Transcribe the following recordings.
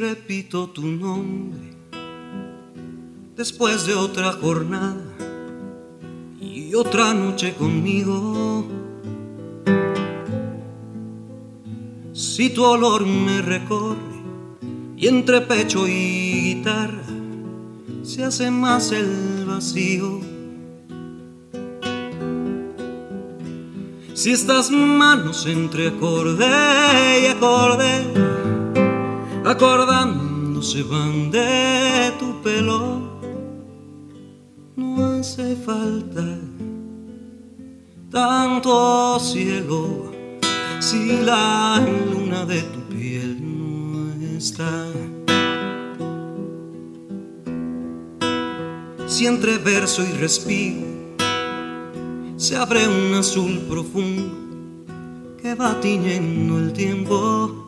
Repito tu nombre después de otra jornada y otra noche conmigo, si tu olor me recorre y entre pecho y guitarra se hace más el vacío. Si estas manos entre acorde y acorde acordándose van de tu pelo. No hace falta tanto cielo si la luna de tu piel no está. Si entre verso y respiro se abre un azul profundo que va tiñendo el tiempo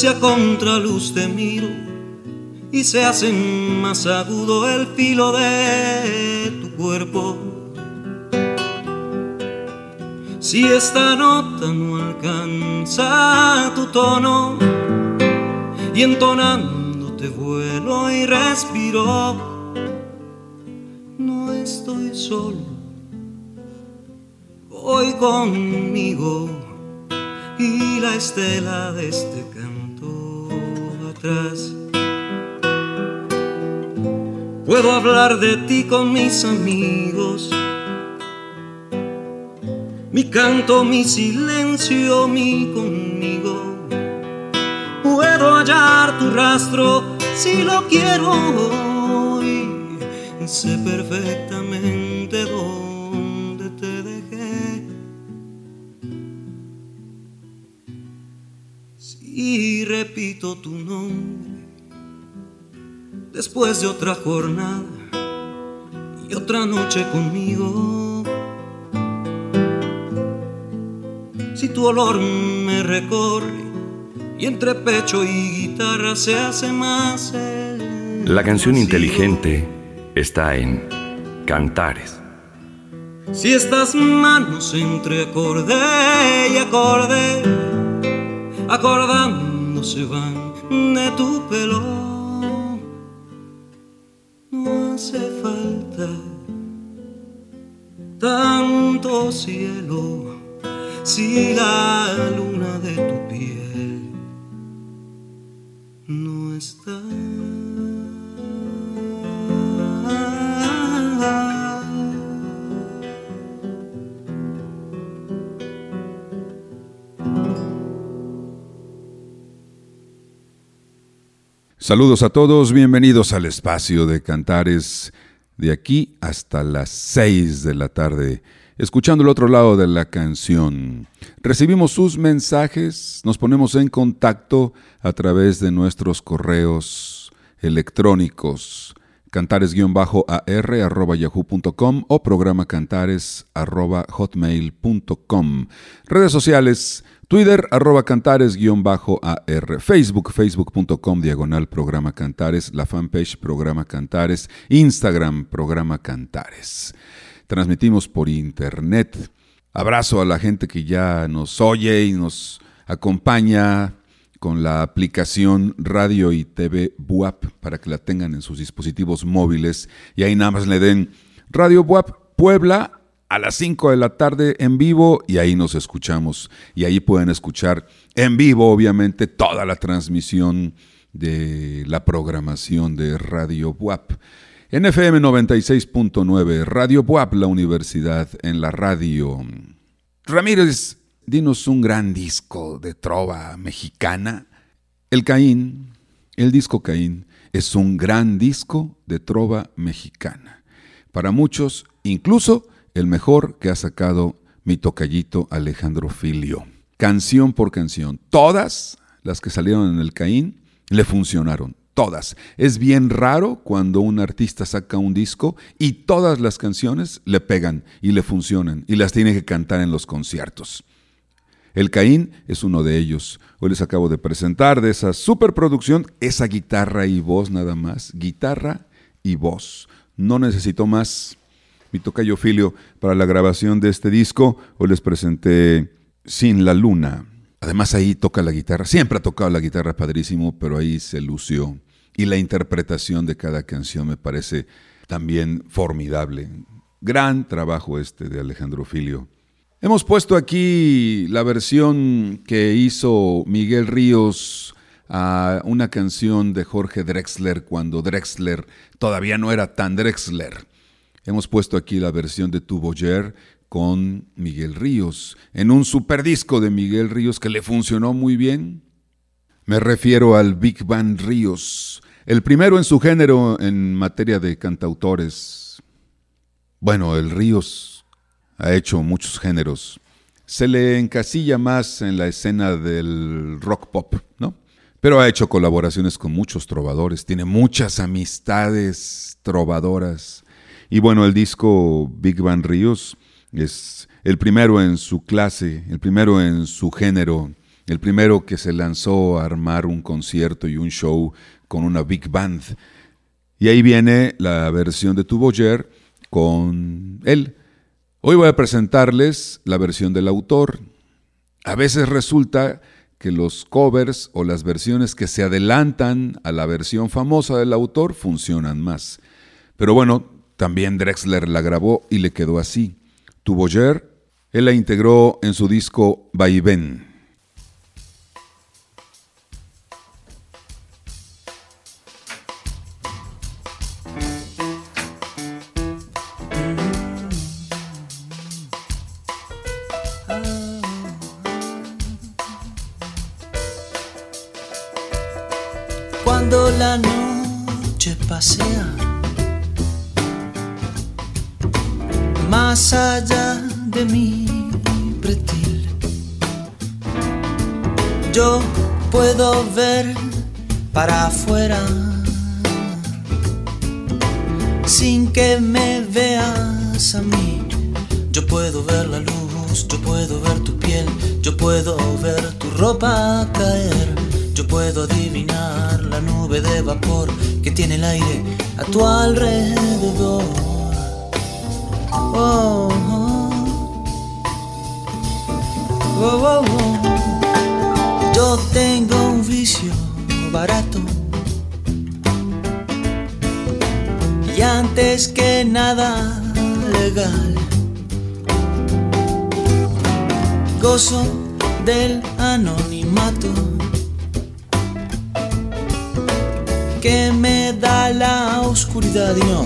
si a contraluz te miro y se hace más agudo el filo de tu cuerpo. Si esta nota no alcanza tu tono y entonándote vuelo y respiro, no estoy solo, voy conmigo y la estela de este Puedo hablar de ti con mis amigos. Mi canto, mi silencio, mi conmigo. Puedo hallar tu rastro si lo quiero hoy. Sé perfectamente dónde te dejé. Si repito tu nombre después de otra jornada y otra noche conmigo. Si tu olor me recorre y entre pecho y guitarra se hace más el La canción inteligente está en Cantares. Si estas manos entre acorde y acorde, acordándose van de tu pelo no hace falta tanto cielo si la luna de tu piel no está. Saludos a todos, bienvenidos al espacio de Cantares de aquí hasta las 6 de la tarde, escuchando el otro lado de la canción. Recibimos sus mensajes, nos ponemos en contacto a través de nuestros correos electrónicos cantares-ar.yahoo.com o programa cantares.hotmail.com. Redes sociales Twitter, arroba cantares-ar. Facebook, facebook.com, diagonal programa cantares. La fanpage programa cantares. Instagram, programa cantares. Transmitimos por internet. Abrazo a la gente que ya nos oye y nos acompaña con la aplicación Radio y TV Buap para que la tengan en sus dispositivos móviles y ahí nada más le den Radio Buap Puebla a las 5 de la tarde en vivo y ahí nos escuchamos. Y ahí pueden escuchar en vivo, obviamente, toda la transmisión de la programación de Radio WAP. En FM 96.9, Radio WAP, la universidad en la radio. Ramírez dinos un gran disco de trova mexicana. El Caín, el disco Caín, es un gran disco de trova mexicana. Para muchos, incluso el mejor que ha sacado mi tocallito Alejandro Filio. Canción por canción. Todas las que salieron en el Caín le funcionaron. Todas. Es bien raro cuando un artista saca un disco y todas las canciones le pegan y le funcionan y las tiene que cantar en los conciertos. El Caín es uno de ellos. Hoy les acabo de presentar de esa superproducción esa guitarra y voz nada más. Guitarra y voz. No necesito más. Mi tocayo Filio para la grabación de este disco. Hoy les presenté Sin la Luna. Además ahí toca la guitarra. Siempre ha tocado la guitarra padrísimo, pero ahí se lució. Y la interpretación de cada canción me parece también formidable. Gran trabajo este de Alejandro Filio. Hemos puesto aquí la versión que hizo Miguel Ríos a una canción de Jorge Drexler cuando Drexler todavía no era tan Drexler. Hemos puesto aquí la versión de Tu Boyer con Miguel Ríos, en un super disco de Miguel Ríos que le funcionó muy bien. Me refiero al Big Band Ríos, el primero en su género en materia de cantautores. Bueno, el Ríos ha hecho muchos géneros. Se le encasilla más en la escena del rock pop, ¿no? Pero ha hecho colaboraciones con muchos trovadores, tiene muchas amistades trovadoras. Y bueno, el disco Big Band Ríos es el primero en su clase, el primero en su género, el primero que se lanzó a armar un concierto y un show con una big band. Y ahí viene la versión de Tu Boyer con él. Hoy voy a presentarles la versión del autor. A veces resulta que los covers o las versiones que se adelantan a la versión famosa del autor funcionan más. Pero bueno, también Drexler la grabó y le quedó así. Tu Boyer, él la integró en su disco Vaivén. la noche pasea allá de mi pretil. Yo puedo ver para afuera sin que me veas a mí. Yo puedo ver la luz, yo puedo ver tu piel, yo puedo ver tu ropa caer yo puedo adivinar la nube de vapor que tiene el aire a tu alrededor. Oh, oh, oh. Yo tengo un vicio barato. Y antes que nada legal, gozo del anonimato que me da la oscuridad y no,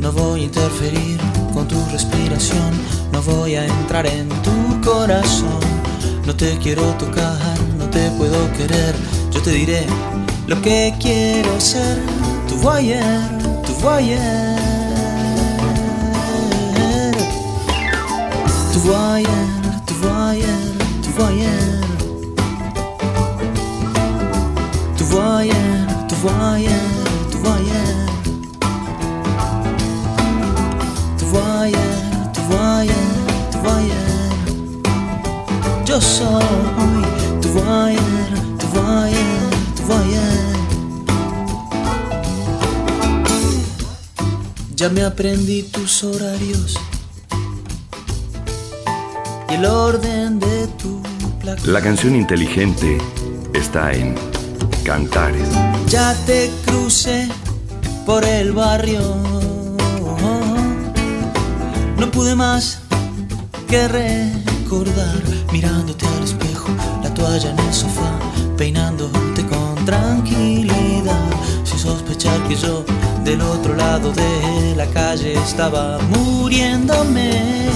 no voy a interferir con tu respiración, no voy a entrar en tu corazón, no te quiero tocar, no te puedo querer, yo te diré lo que quiero ser, tu voyer, tu voyer, tu voyer, tu voyer, tu voyer, tu voyer tu voyais, tu Yo soy voyais, tu voyais. Ya me aprendí tus horarios y el orden de tu placa. La canción inteligente está en Cantares. Ya te crucé por el barrio. No pude más que recordar, mirándote al espejo, la toalla en el sofá, peinándote con tranquilidad, sin sospechar que yo del otro lado de la calle estaba muriéndome.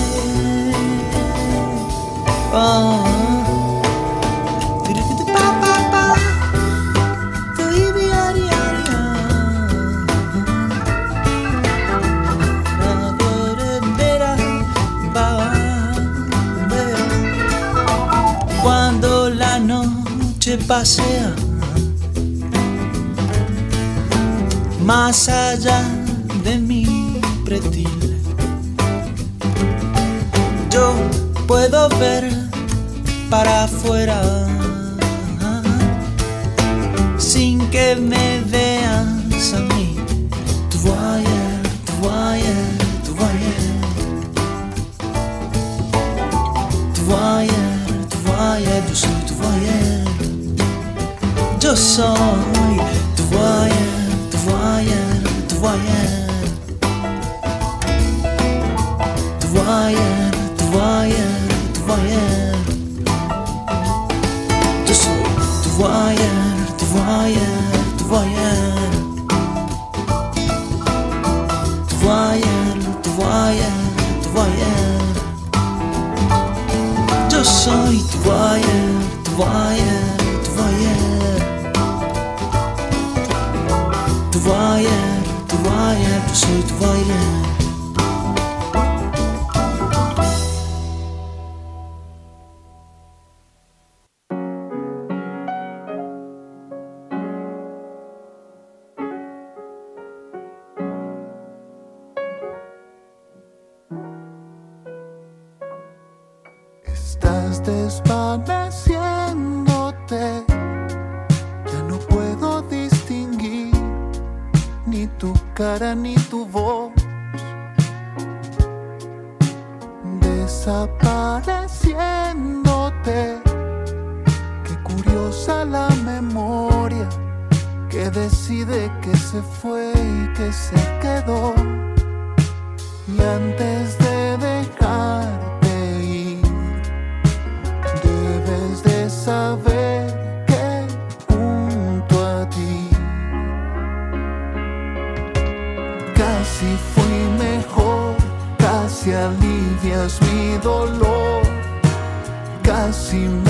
Cuando la noche pasea más allá de mi pretil. Yo puedo ver para afuera sin que me veas a mí. Tu voyeur, tu voyeur, yo soy tu voyeur. Yo soy tu voyeur voyeur, tu voyeur. Tu Desapareciéndote, qué curiosa la memoria que decide que se fue y que se quedó. Y antes de dejarte ir, debes de saber que junto a ti casi fui mejor, casi alivias mi dolor, casi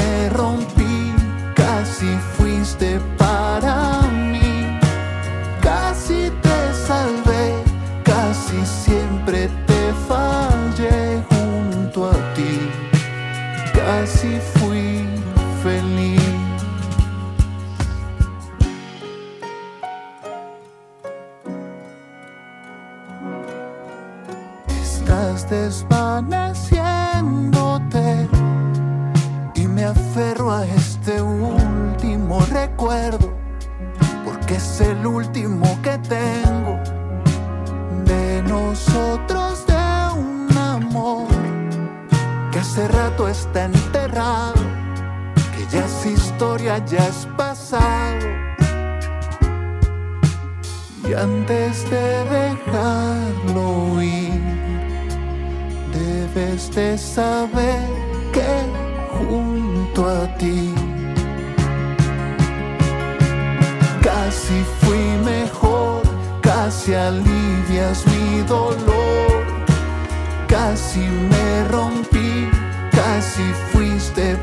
casi fuiste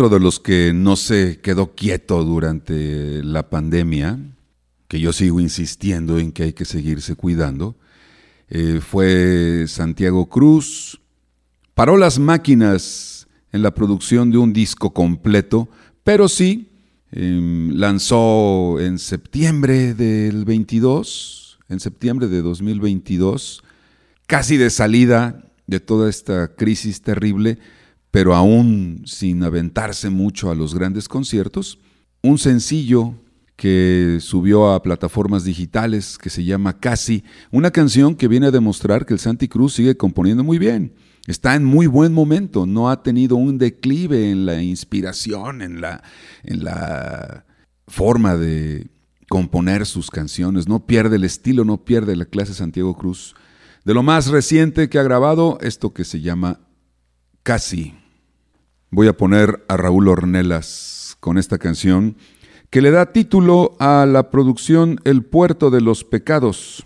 Otro de los que no se quedó quieto durante la pandemia, que yo sigo insistiendo en que hay que seguirse cuidando, eh, fue Santiago Cruz. Paró las máquinas en la producción de un disco completo, pero sí em, lanzó en septiembre del 22, en septiembre de 2022, casi de salida de toda esta crisis terrible, pero aún sin aventarse mucho a los grandes conciertos, un sencillo que subió a plataformas digitales que se llama Casi, una canción que viene a demostrar que el Santi Cruz sigue componiendo muy bien. Está en muy buen momento, no ha tenido un declive en la inspiración, en la, en la forma de componer sus canciones, no pierde el estilo, no pierde la clase Santiago Cruz. De lo más reciente que ha grabado, esto que se llama Casi. Voy a poner a Raúl Ornelas con esta canción que le da título a la producción El puerto de los pecados,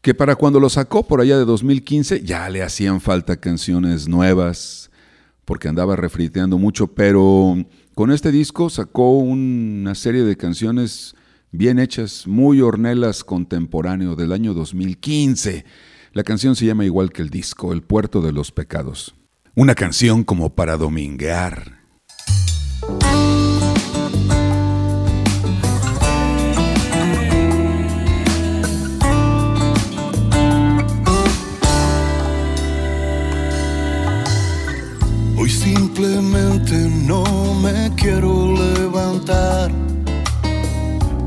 que para cuando lo sacó por allá de 2015 ya le hacían falta canciones nuevas, porque andaba refriteando mucho, pero con este disco sacó una serie de canciones bien hechas, muy hornelas contemporáneo del año 2015. La canción se llama igual que el disco, El puerto de los pecados. Una canción como para dominguear. Hoy simplemente no me quiero levantar.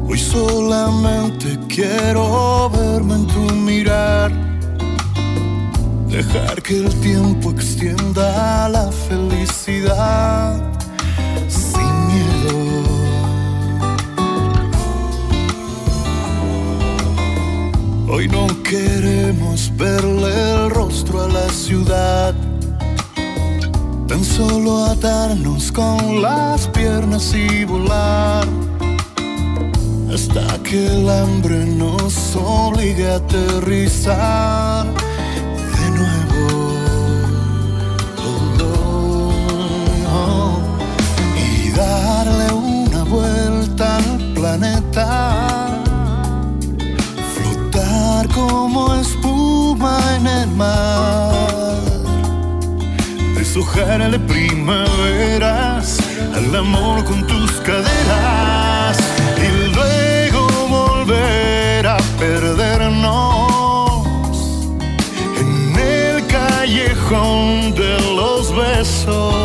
Hoy solamente quiero verme en tu mirar. Dejar que el tiempo extienda la felicidad sin miedo. Hoy no queremos verle el rostro a la ciudad Tan solo atarnos con las piernas y volar hasta que el hambre nos obligue a aterrizar darle una vuelta al planeta, flotar como espuma en el mar. Deshojarle primaveras al amor con tus caderas. Y luego volver a perdernos en el callejón de los besos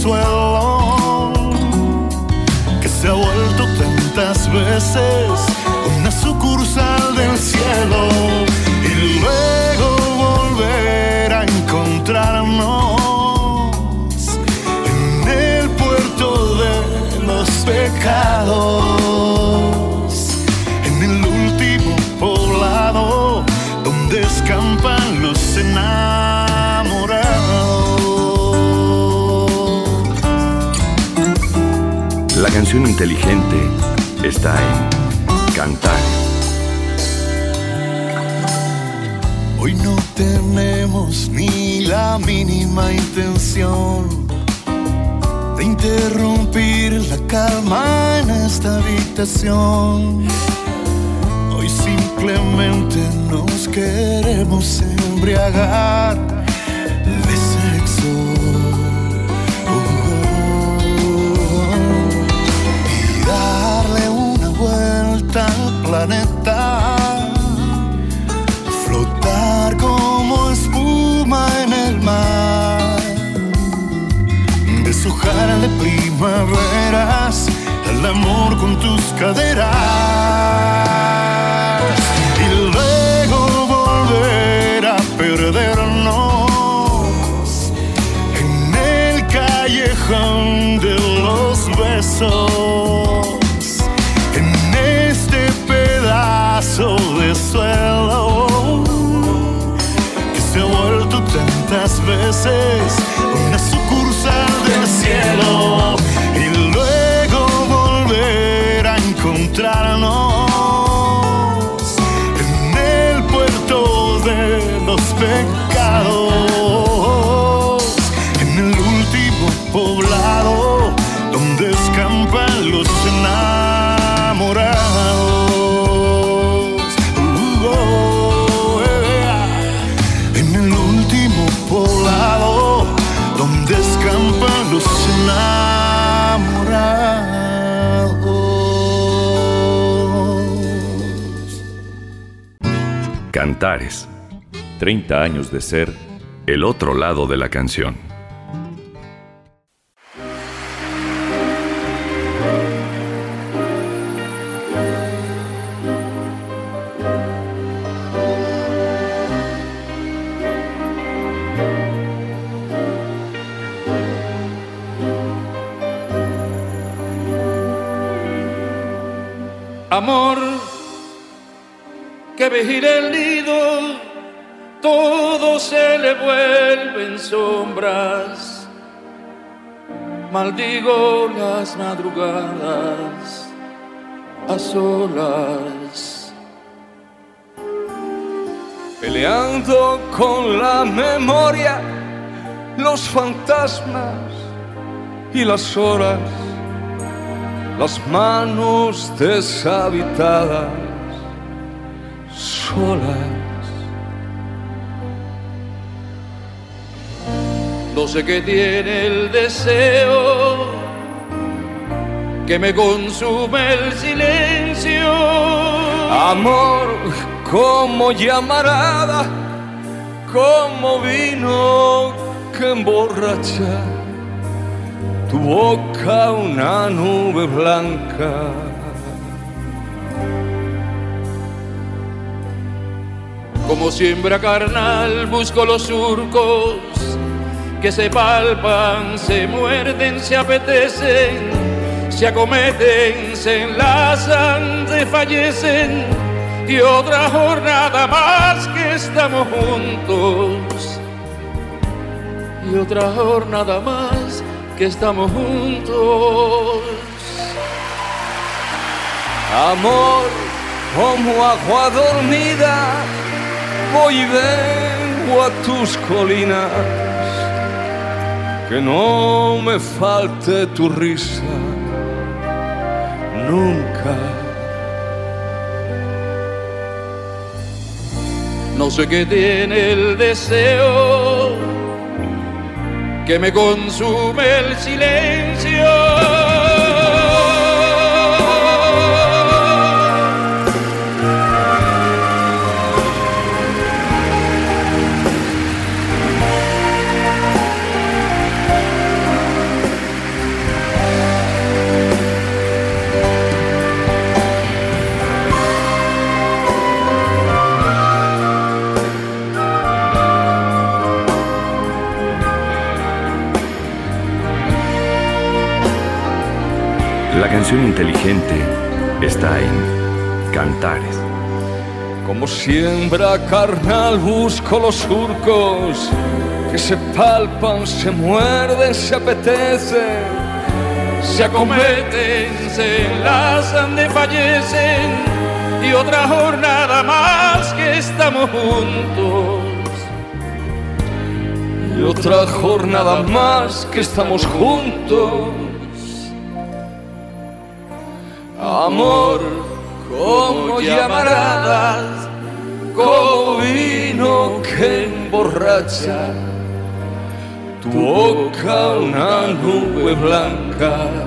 de suelo que se ha vuelto tantas veces una sucursal del cielo canción inteligente está en Cantar. Hoy no tenemos ni la mínima intención de interrumpir la calma en esta habitación. Hoy simplemente nos queremos embriagar deshojarle primaveras al amor con tus caderas. Y luego volver a perdernos en el callejón de los besos, en este pedazo de suelo que se ha vuelto tantas veces del Cantares. 30 años de ser el otro lado de la canción. Maldigo las madrugadas a solas. Peleando con la memoria, los fantasmas y las horas las manos deshabitadas, solas. No sé qué tiene el deseo que me consume el silencio. Amor como llamarada, como vino que emborracha tu boca una nube blanca. Como siembra carnal busco los surcos que se palpan, se muerden, se apetecen, se acometen, se enlazan, se fallecen y otra jornada más que estamos juntos y otra jornada más que estamos juntos. Amor, como agua dormida, voy y vengo a tus colinas. Que no me falte tu risa nunca. No sé qué tiene el deseo que me consume el silencio. Canción inteligente está en Cantares. Como siembra carnal busco los surcos que se palpan, se muerden, se apetecen, se acometen, se enlazan, fallecen y otra jornada más que estamos juntos. Y otra jornada más que estamos juntos como llamaradas, como vino que emborracha, tu boca una nube blanca.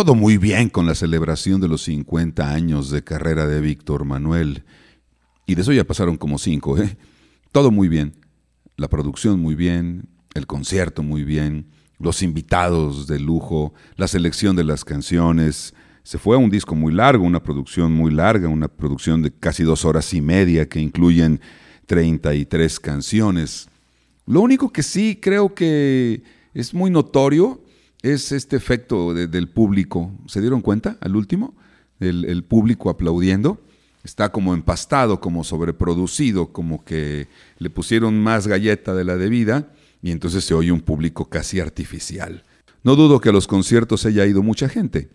Todo muy bien con la celebración de los 50 años de carrera de Víctor Manuel. Y de eso ya pasaron como cinco, ¿eh? Todo muy bien. La producción muy bien, el concierto muy bien, los invitados de lujo, la selección de las canciones. Se fue a un disco muy largo, una producción muy larga, una producción de casi dos horas y media que incluyen 33 canciones. Lo único que sí creo que es muy notorio es este efecto del público. ¿Se dieron cuenta al último? El, público aplaudiendo. Está como empastado, como sobreproducido, como que le pusieron más galleta de la debida y entonces se oye un público casi artificial. No dudo que a los conciertos haya ido mucha gente,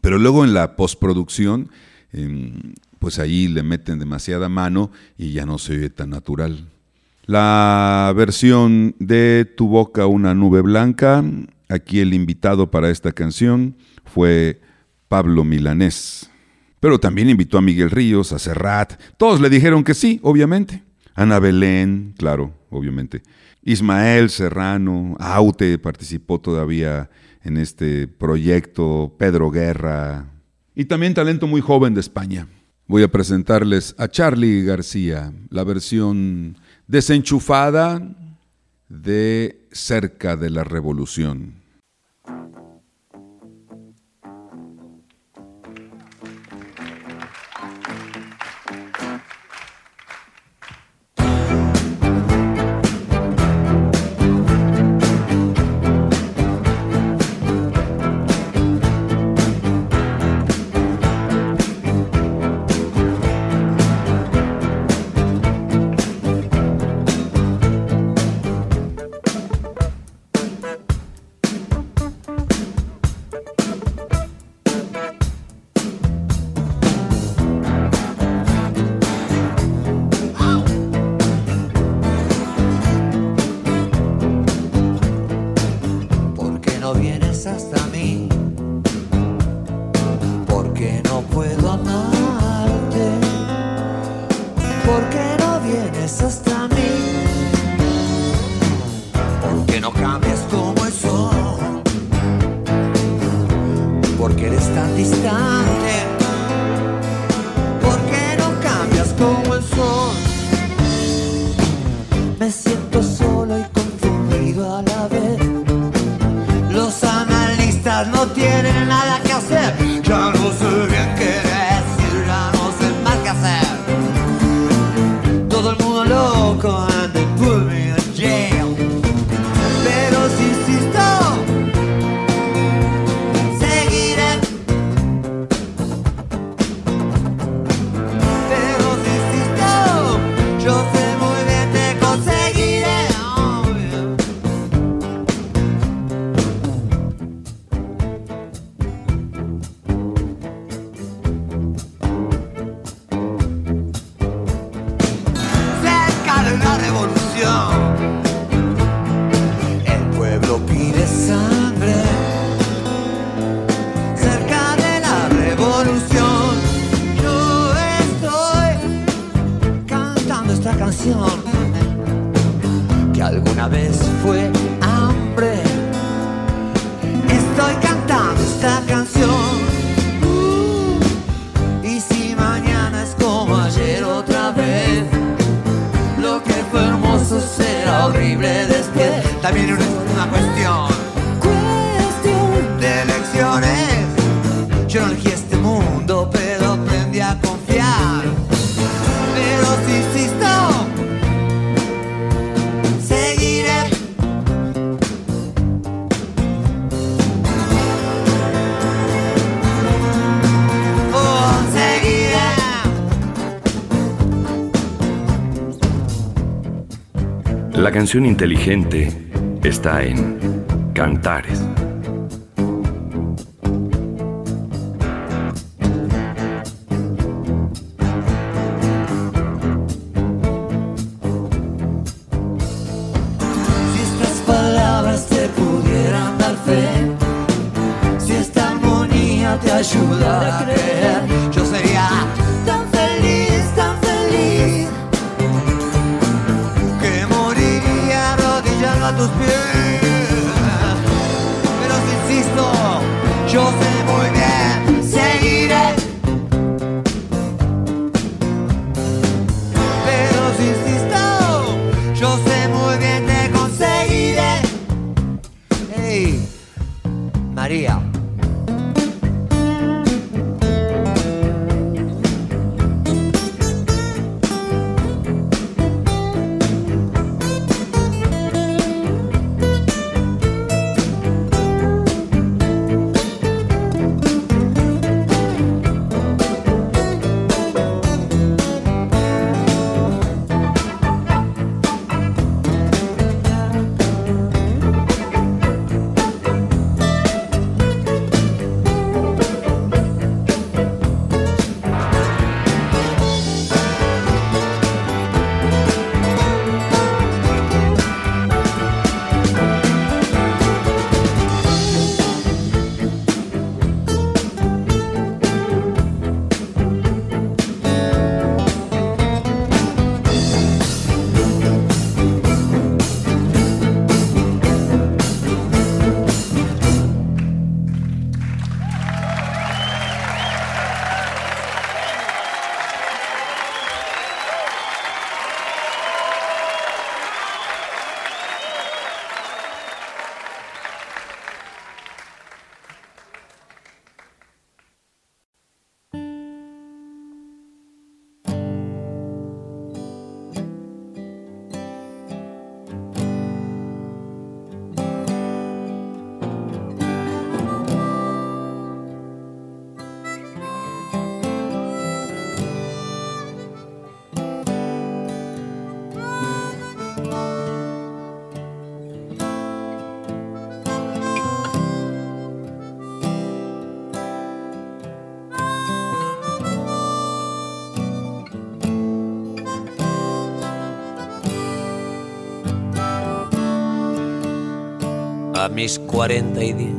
pero luego en la postproducción, em, pues ahí le meten demasiada mano y ya no se oye tan natural. La versión de Tu boca una nube blanca, aquí el invitado para esta canción fue Pablo Milanés. Pero también invitó a Miguel Ríos, a Serrat, todos le dijeron que sí, obviamente. Ana Belén, claro, obviamente. Ismael Serrano, Aute participó todavía en este proyecto, Pedro Guerra, y también talento muy joven de España. Voy a presentarles a Charlie García, la versión desenchufada de Cerca de la Revolución. Canción inteligente está en Cantares. Mis cuarenta y diez,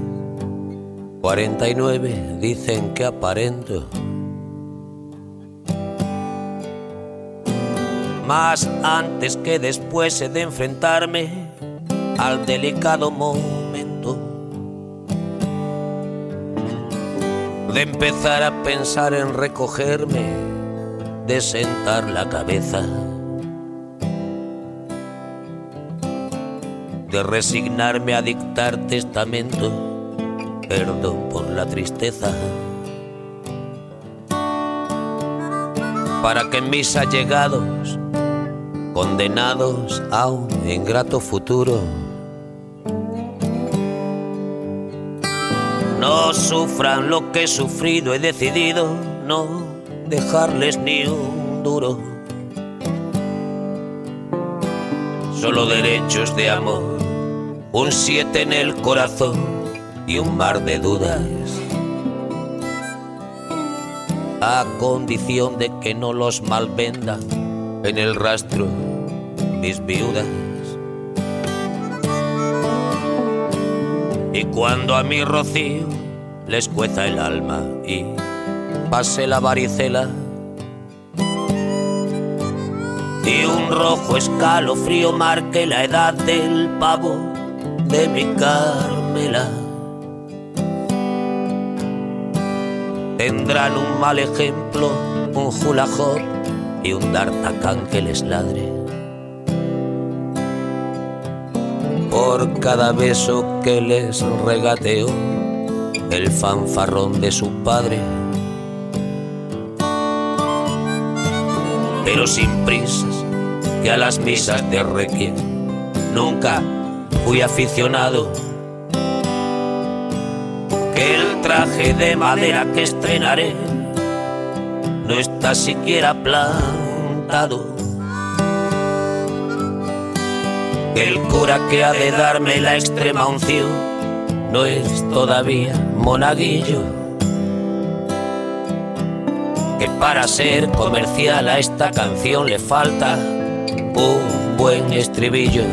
cuarenta y nueve dicen que aparento. Más antes que después he de enfrentarme al delicado momento de empezar a pensar en recogerme, de sentar la cabeza. De resignarme a dictar testamento, perdón por la tristeza. Para que mis allegados, condenados a un ingrato futuro, no sufran lo que he sufrido, he decidido no dejarles ni un duro. Solo derechos de amor un siete en el corazón y un mar de dudas. A condición de que no los malvendan en el rastro mis viudas. Y cuando a mi rocío les cueza el alma y pase la varicela, y un rojo escalofrío marque la edad del pavo de mi Carmela. Tendrán un mal ejemplo, un julajón y un d'Artacán que les ladre. Por cada beso que les regateó el fanfarrón de su padre. Pero sin prisas, que a las misas de requiem nunca fui aficionado. Que el traje de madera que estrenaré no está siquiera plantado. Que el cura que ha de darme la extrema unción no es todavía monaguillo. Que para ser comercial a esta canción le falta un buen estribillo.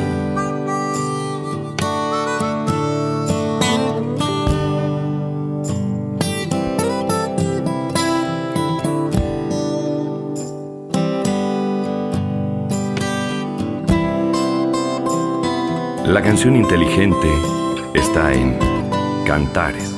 Inteligente está en Cantares.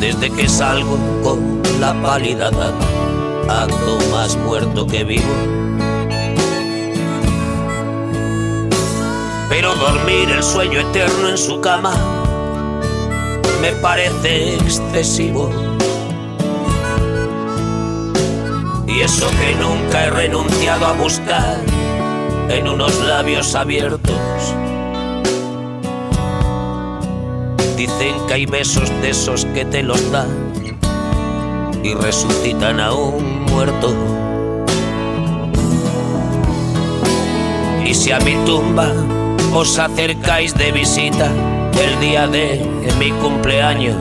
Desde que salgo con la pálida ando más muerto que vivo. Pero dormir el sueño eterno en su cama me parece excesivo. Y eso que nunca he renunciado a buscar en unos labios abiertos. Dicen que hay besos de esos que te los dan y resucitan a un muerto. Y si a mi tumba os acercáis de visita el día de mi cumpleaños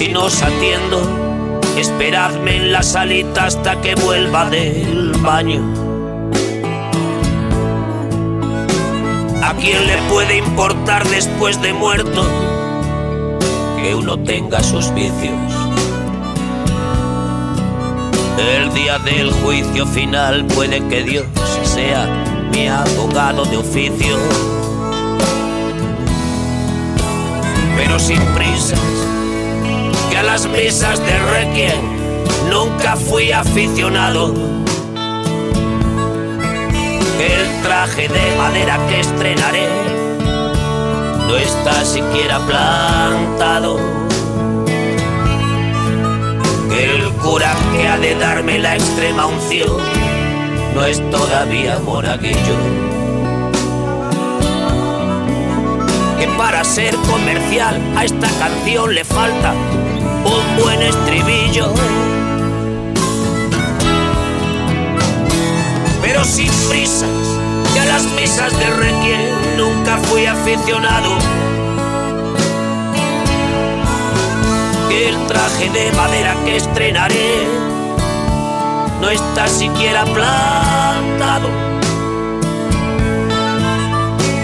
y no os atiendo, esperadme en la salita hasta que vuelva del baño. ¿A quién le puede importar después de muerto? Que uno tenga sus vicios. El día del juicio final puede que Dios sea mi abogado de oficio. Pero sin prisas, que a las misas de Requiem nunca fui aficionado. El traje de madera que estrenaré no está siquiera plantado. El cura que ha de darme la extrema unción no es todavía monaguillo. Que para ser comercial a esta canción le falta un buen estribillo. pero sin prisas. Y a las misas de requiem nunca fui aficionado. El traje de madera que estrenaré no está siquiera plantado.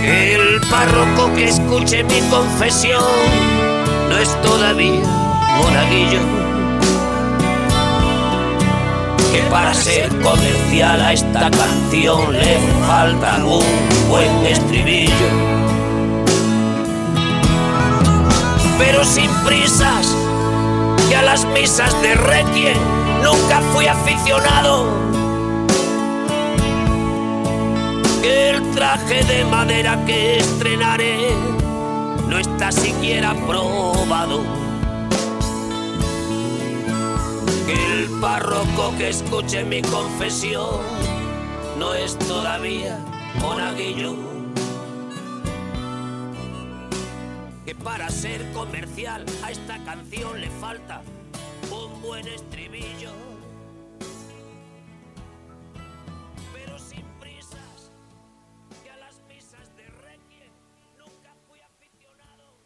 El párroco que escuche mi confesión no es todavía monaguillo que para ser comercial a esta canción le falta un buen estribillo. Pero sin prisas, que a las misas de Requiem nunca fui aficionado. El traje de madera que estrenaré no está siquiera probado. Párroco que escuche mi confesión no es todavía monaguillo. Que para ser comercial a esta canción le falta un buen estribillo. Pero sin prisas, que a las misas de nunca fui aficionado.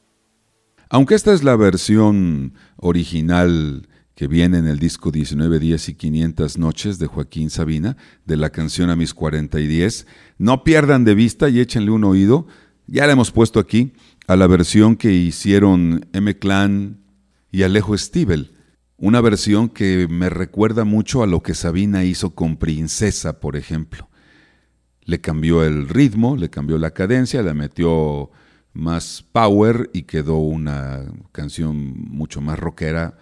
Aunque esta es la versión original que viene en el disco 19 días y 500 noches de Joaquín Sabina, de la canción A mis 40 y 10. No pierdan de vista y échenle un oído, ya la hemos puesto aquí, a la versión que hicieron M. Clan y Alejo Stivel. Una versión que me recuerda mucho a lo que Sabina hizo con Princesa, por ejemplo. Le cambió el ritmo, le cambió la cadencia, le metió más power y quedó una canción mucho más rockera,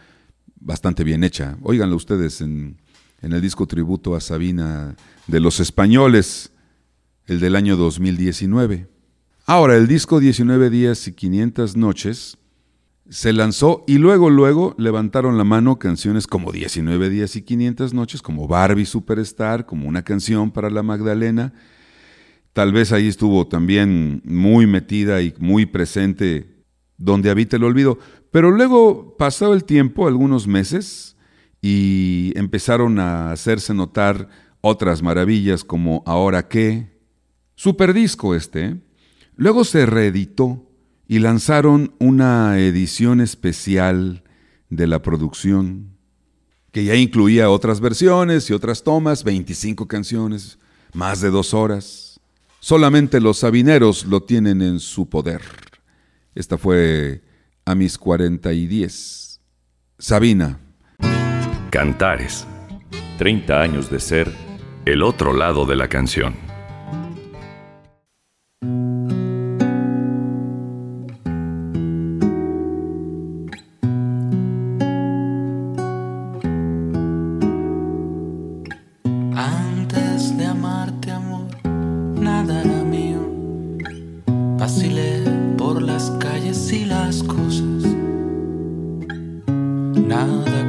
bastante bien hecha. Óiganlo ustedes en, el disco tributo a Sabina de los españoles, el del año 2019. Ahora, el disco 19 días y 500 noches se lanzó y luego, luego levantaron la mano canciones como 19 días y 500 noches, como Barbie Superstar, como una canción para la Magdalena. Tal vez ahí estuvo también muy metida y muy presente donde habita el olvido. Pero luego, pasado el tiempo, algunos meses, y empezaron a hacerse notar otras maravillas como Ahora qué. Superdisco este. ¿eh? Luego se reeditó y lanzaron una edición especial de la producción que ya incluía otras versiones y otras tomas, 25 canciones, más de dos horas. Solamente los sabineros lo tienen en su poder. Esta fue a mis 40 y 10. Sabina. Cantares. 30 años de ser el otro lado de la canción calles y las cosas. Nada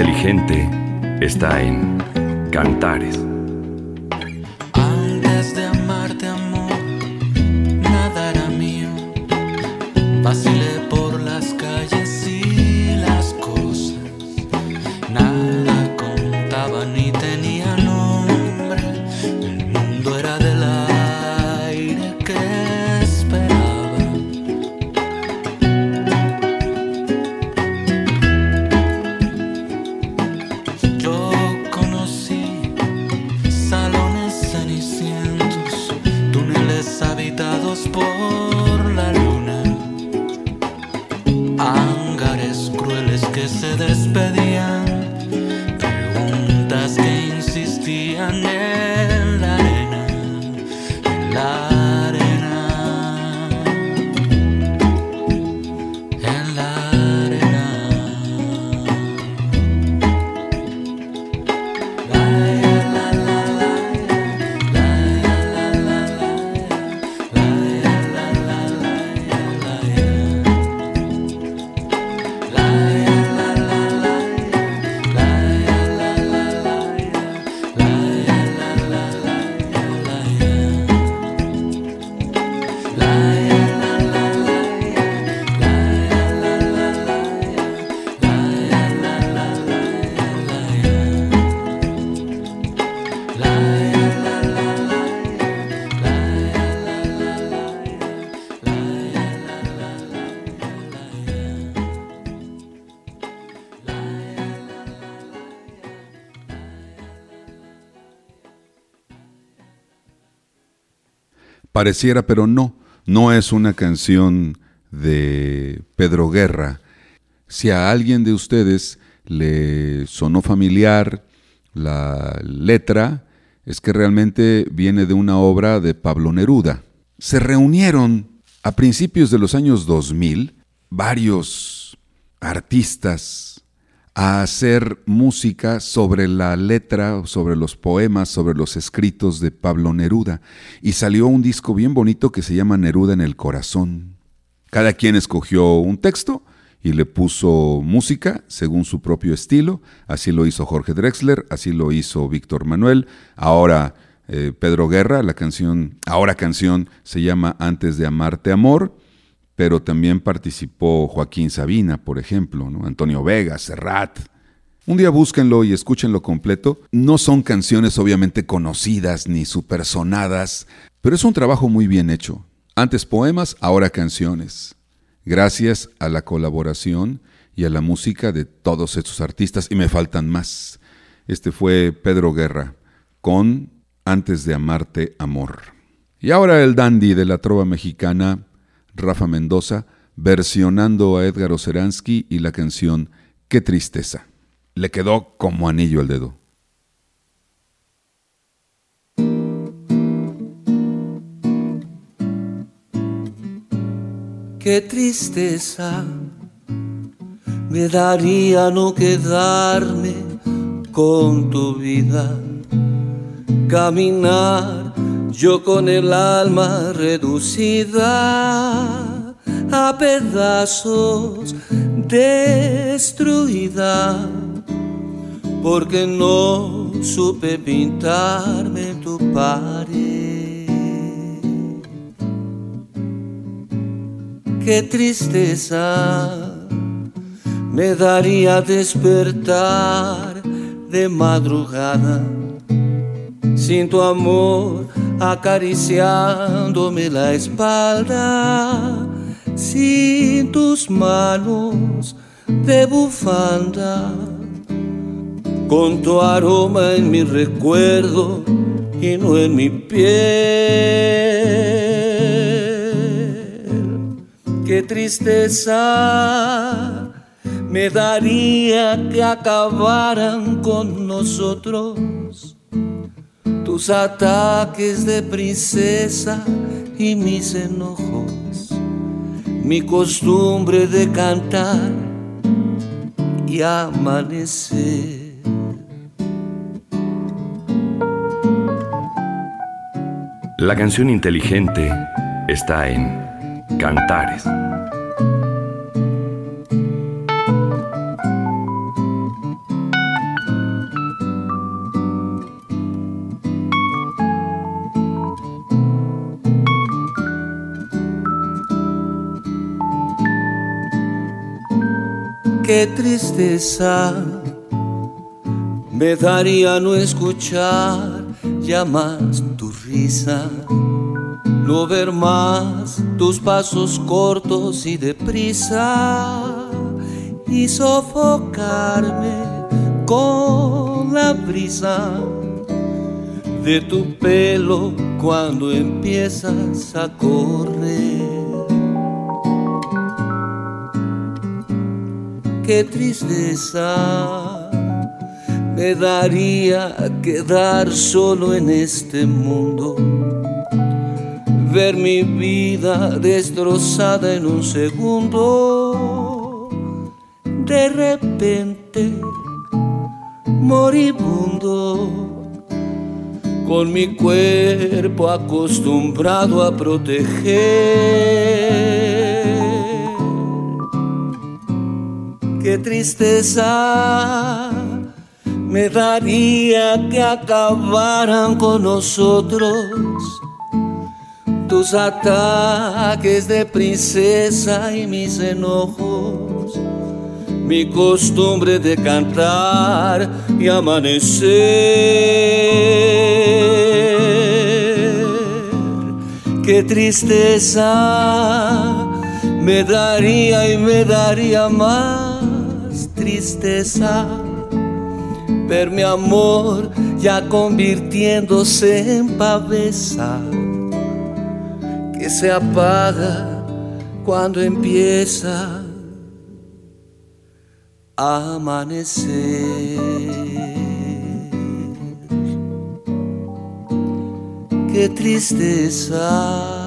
inteligente está en Pareciera, pero no, no es una canción de Pedro Guerra. Si a alguien de ustedes le sonó familiar la letra, es que realmente viene de una obra de Pablo Neruda. Se reunieron a principios de los años 2000 varios artistas a hacer música sobre la letra, sobre los poemas, sobre los escritos de Pablo Neruda. Y salió un disco bien bonito que se llama Neruda en el Corazón. Cada quien escogió un texto y le puso música según su propio estilo. Así lo hizo Jorge Drexler, así lo hizo Víctor Manuel. Ahora eh, Pedro Guerra, la canción, ahora canción se llama Antes de Amarte Amor pero también participó Joaquín Sabina, por ejemplo. Antonio Vega, Serrat. Un día búsquenlo y escúchenlo completo. No son canciones obviamente conocidas ni supersonadas, pero es un trabajo muy bien hecho. Antes poemas, ahora canciones. Gracias a la colaboración y a la música de todos estos artistas, y me faltan más. Este fue Pedro Guerra, con Antes de Amarte, Amor. Y ahora el dandy de la trova mexicana, Rafa Mendoza, versionando a Edgar Oceransky y la canción Qué tristeza. Le quedó como anillo al dedo. Qué tristeza me daría no quedarme con tu vida, caminar yo con el alma reducida a pedazos, destruida, porque no supe pintarme tu pared. Qué tristeza me daría despertar de madrugada sin tu amor acariciándome la espalda, sin tus manos de bufanda, con tu aroma en mi recuerdo y no en mi piel. Qué tristeza me daría que acabaran con nosotros tus ataques de princesa y mis enojos, mi costumbre de cantar y amanecer. La canción inteligente está en Cantares. Qué tristeza me daría no escuchar ya más tu risa, no ver más tus pasos cortos y deprisa y sofocarme con la brisa de tu pelo cuando empiezas a correr. Qué tristeza me daría quedar solo en este mundo, ver mi vida destrozada en un segundo, de repente moribundo con mi cuerpo acostumbrado a proteger. Qué tristeza me daría que acabaran con nosotros tus ataques de princesa y mis enojos mi costumbre de cantar y amanecer. Qué tristeza me daría y me daría más tristeza ver mi amor ya convirtiéndose en pavesa que se apaga cuando empieza amanecer. Qué tristeza.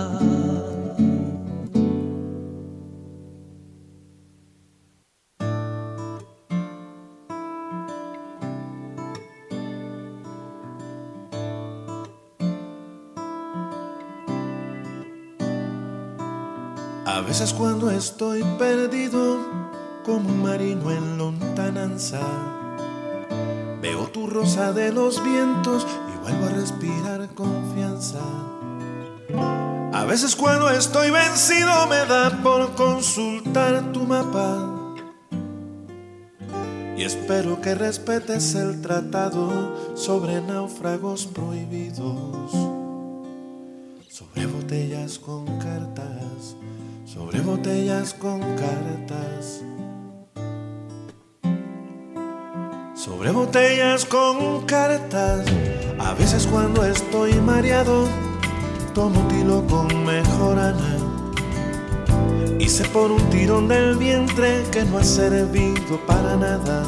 A veces cuando estoy perdido como un marino en lontananza. Veo tu rosa de los vientos y vuelvo a respirar confianza. A veces cuando estoy vencido me da por consultar tu mapa. Y espero que respetes el tratado sobre náufragos prohibidos. Sobre botellas con cartas, sobre botellas con cartas. sobre botellas con cartas. A veces cuando estoy mareado, tomo tilo con mejorana. Hice por un tirón del vientre que no ha servido para nada.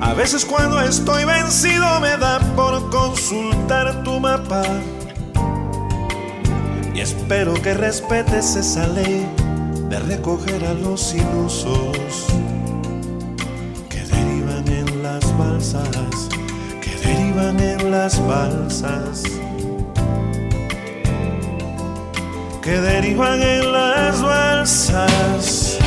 A veces cuando estoy vencido me da por consultar tu mapa. Espero que respetes esa ley de recoger a los ilusos balsas que derivan en las balsas que derivan en las balsas.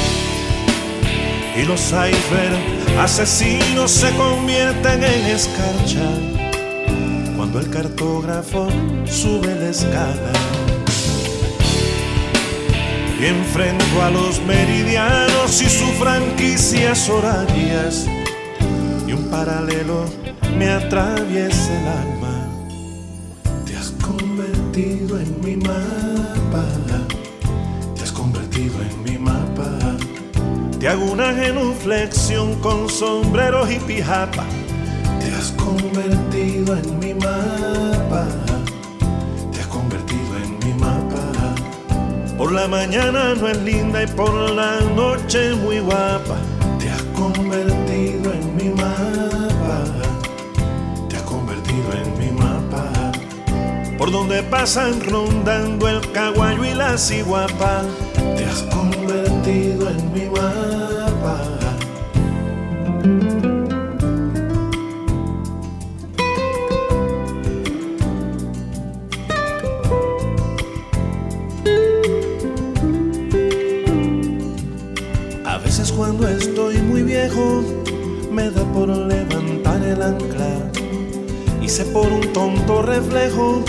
Y los iceberg asesinos se convierten en escarcha cuando el cartógrafo sube la escala enfrento a los meridianos y sus franquicias horarias un paralelo me atraviesa el alma. Te has convertido en mi mapa, te has convertido en mi mapa. Te hago una genuflexión con sombreros y pijapa. Te has convertido en mi mapa, la mañana no es linda y por la noche muy guapa. Te has convertido en mi mapa, te has convertido en mi mapa. Por donde pasan rondando el caguayo y la ciguapa, te has convertido en mi mapa. Me da por levantar el ancla. Sé por un tonto reflejo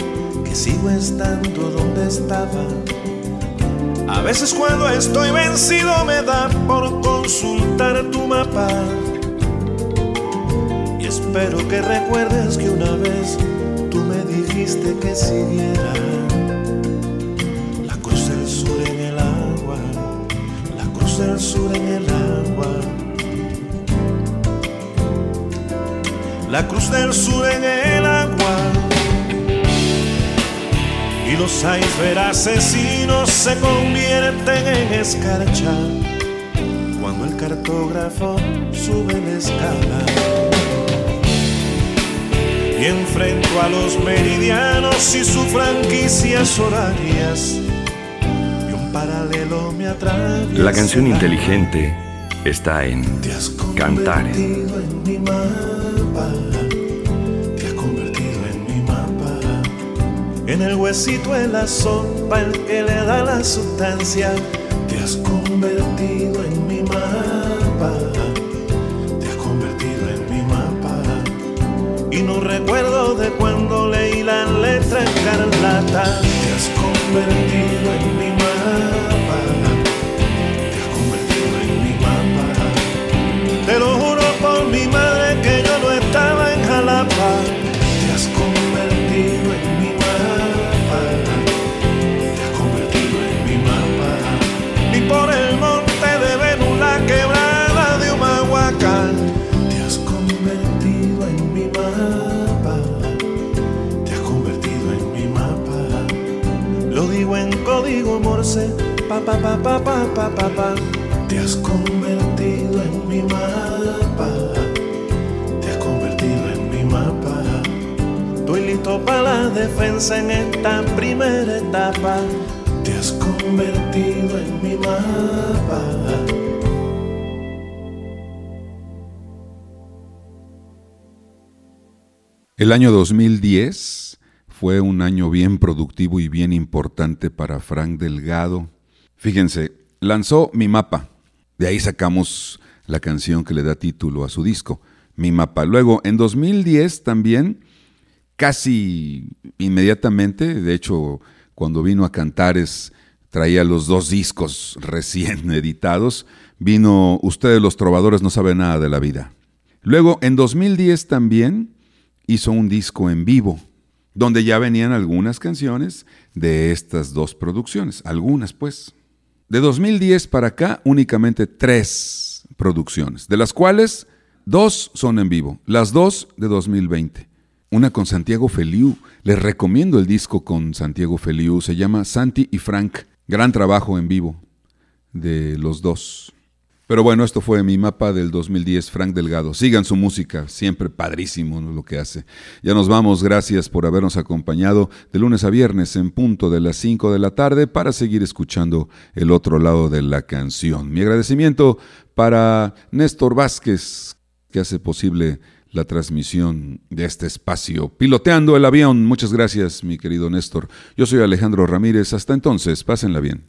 que sigo estando donde estaba. A veces cuando estoy vencido me da por consultar tu mapa. Y espero que recuerdes que una vez tú me dijiste que siguiera la cruz del sur en el agua, la cruz del sur en el agua. La cruz del sur en el agua y los iceberg asesinos se convierten en escarcha cuando el cartógrafo sube la escala. Y enfrento a los meridianos y sus franquicias horarias. Y un paralelo me atraviesa. La canción inteligente está en Cantares. En mi te has convertido en mi mapa. En el huesito de la sopa, el que le da la sustancia. Te has convertido en mi mapa. Te has convertido en mi mapa. Y no recuerdo de cuando leí la letra escarlata. Te has convertido en mi código morse. Pa pa pa pa pa pa pa pa. Te has convertido en mi mapa. Te has convertido en mi mapa. Estoy listo para la defensa en esta primera etapa. Te has convertido en mi mapa. El año 2010 fue un año bien productivo y bien importante para Frank Delgado. Fíjense, lanzó Mi Mapa. De ahí sacamos la canción que le da título a su disco, Mi Mapa. Luego, en 2010 también, casi inmediatamente, de hecho, cuando vino a Cantares, traía los dos discos recién editados, vino Ustedes los trovadores no saben nada de la vida. Luego, en 2010 también hizo un disco en vivo, donde ya venían algunas canciones de estas dos producciones, algunas pues. De 2010 para acá, únicamente tres producciones, de las cuales dos son en vivo, las dos de 2020. Una con Santiago Feliu, les recomiendo el disco con Santiago Feliu, se llama Santi y Frank, gran trabajo en vivo de los dos. Pero bueno, esto fue mi mapa del 2010, Frank Delgado. Sigan su música, siempre padrísimo lo que hace. Ya nos vamos, gracias por habernos acompañado de lunes a viernes en punto de las 5 de la tarde para seguir escuchando el otro lado de la canción. Mi agradecimiento para Néstor Vázquez, que hace posible la transmisión de este espacio. Piloteando el avión, muchas gracias mi querido Néstor. Yo soy Alejandro Ramírez, hasta entonces, pásenla bien.